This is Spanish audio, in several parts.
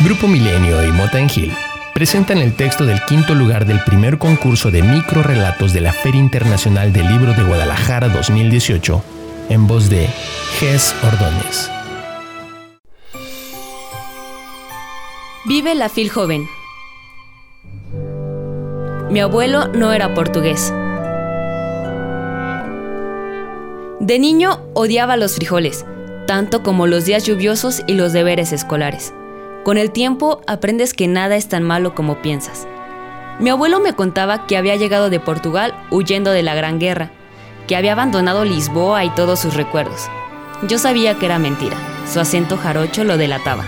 Grupo Milenio y Motangil presentan el texto del quinto lugar del primer concurso de microrelatos de la Feria Internacional del Libro de Guadalajara 2018 en voz de Ges Ordóñez. Vive la Fil Joven. Mi abuelo no era portugués. De niño odiaba los frijoles, tanto como los días lluviosos y los deberes escolares. Con el tiempo aprendes que nada es tan malo como piensas. Mi abuelo me contaba que había llegado de Portugal huyendo de la Gran Guerra, que había abandonado Lisboa y todos sus recuerdos. Yo sabía que era mentira, su acento jarocho lo delataba.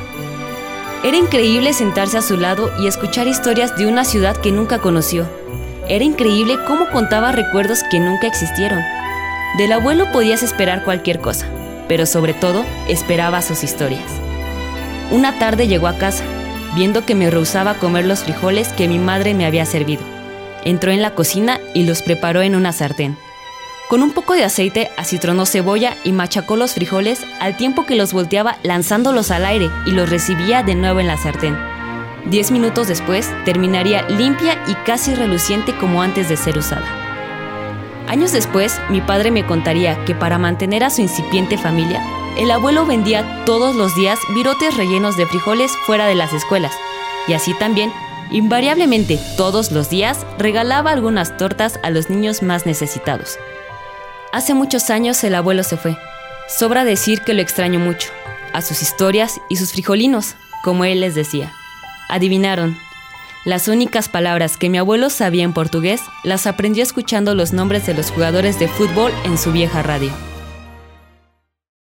Era increíble sentarse a su lado y escuchar historias de una ciudad que nunca conoció. Era increíble cómo contaba recuerdos que nunca existieron. Del abuelo podías esperar cualquier cosa, pero sobre todo esperaba sus historias. Una tarde llegó a casa, viendo que me rehusaba comer los frijoles que mi madre me había servido. Entró en la cocina y los preparó en una sartén. Con un poco de aceite acitronó cebolla y machacó los frijoles al tiempo que los volteaba lanzándolos al aire y los recibía de nuevo en la sartén. Diez minutos después terminaría limpia y casi reluciente como antes de ser usada. Años después, mi padre me contaría que para mantener a su incipiente familia, el abuelo vendía todos los días virotes rellenos de frijoles fuera de las escuelas, y así también, invariablemente todos los días, regalaba algunas tortas a los niños más necesitados. Hace muchos años el abuelo se fue. Sobra decir que lo extraño mucho, a sus historias y sus frijolinos, como él les decía. Adivinaron. Las únicas palabras que mi abuelo sabía en portugués las aprendió escuchando los nombres de los jugadores de fútbol en su vieja radio.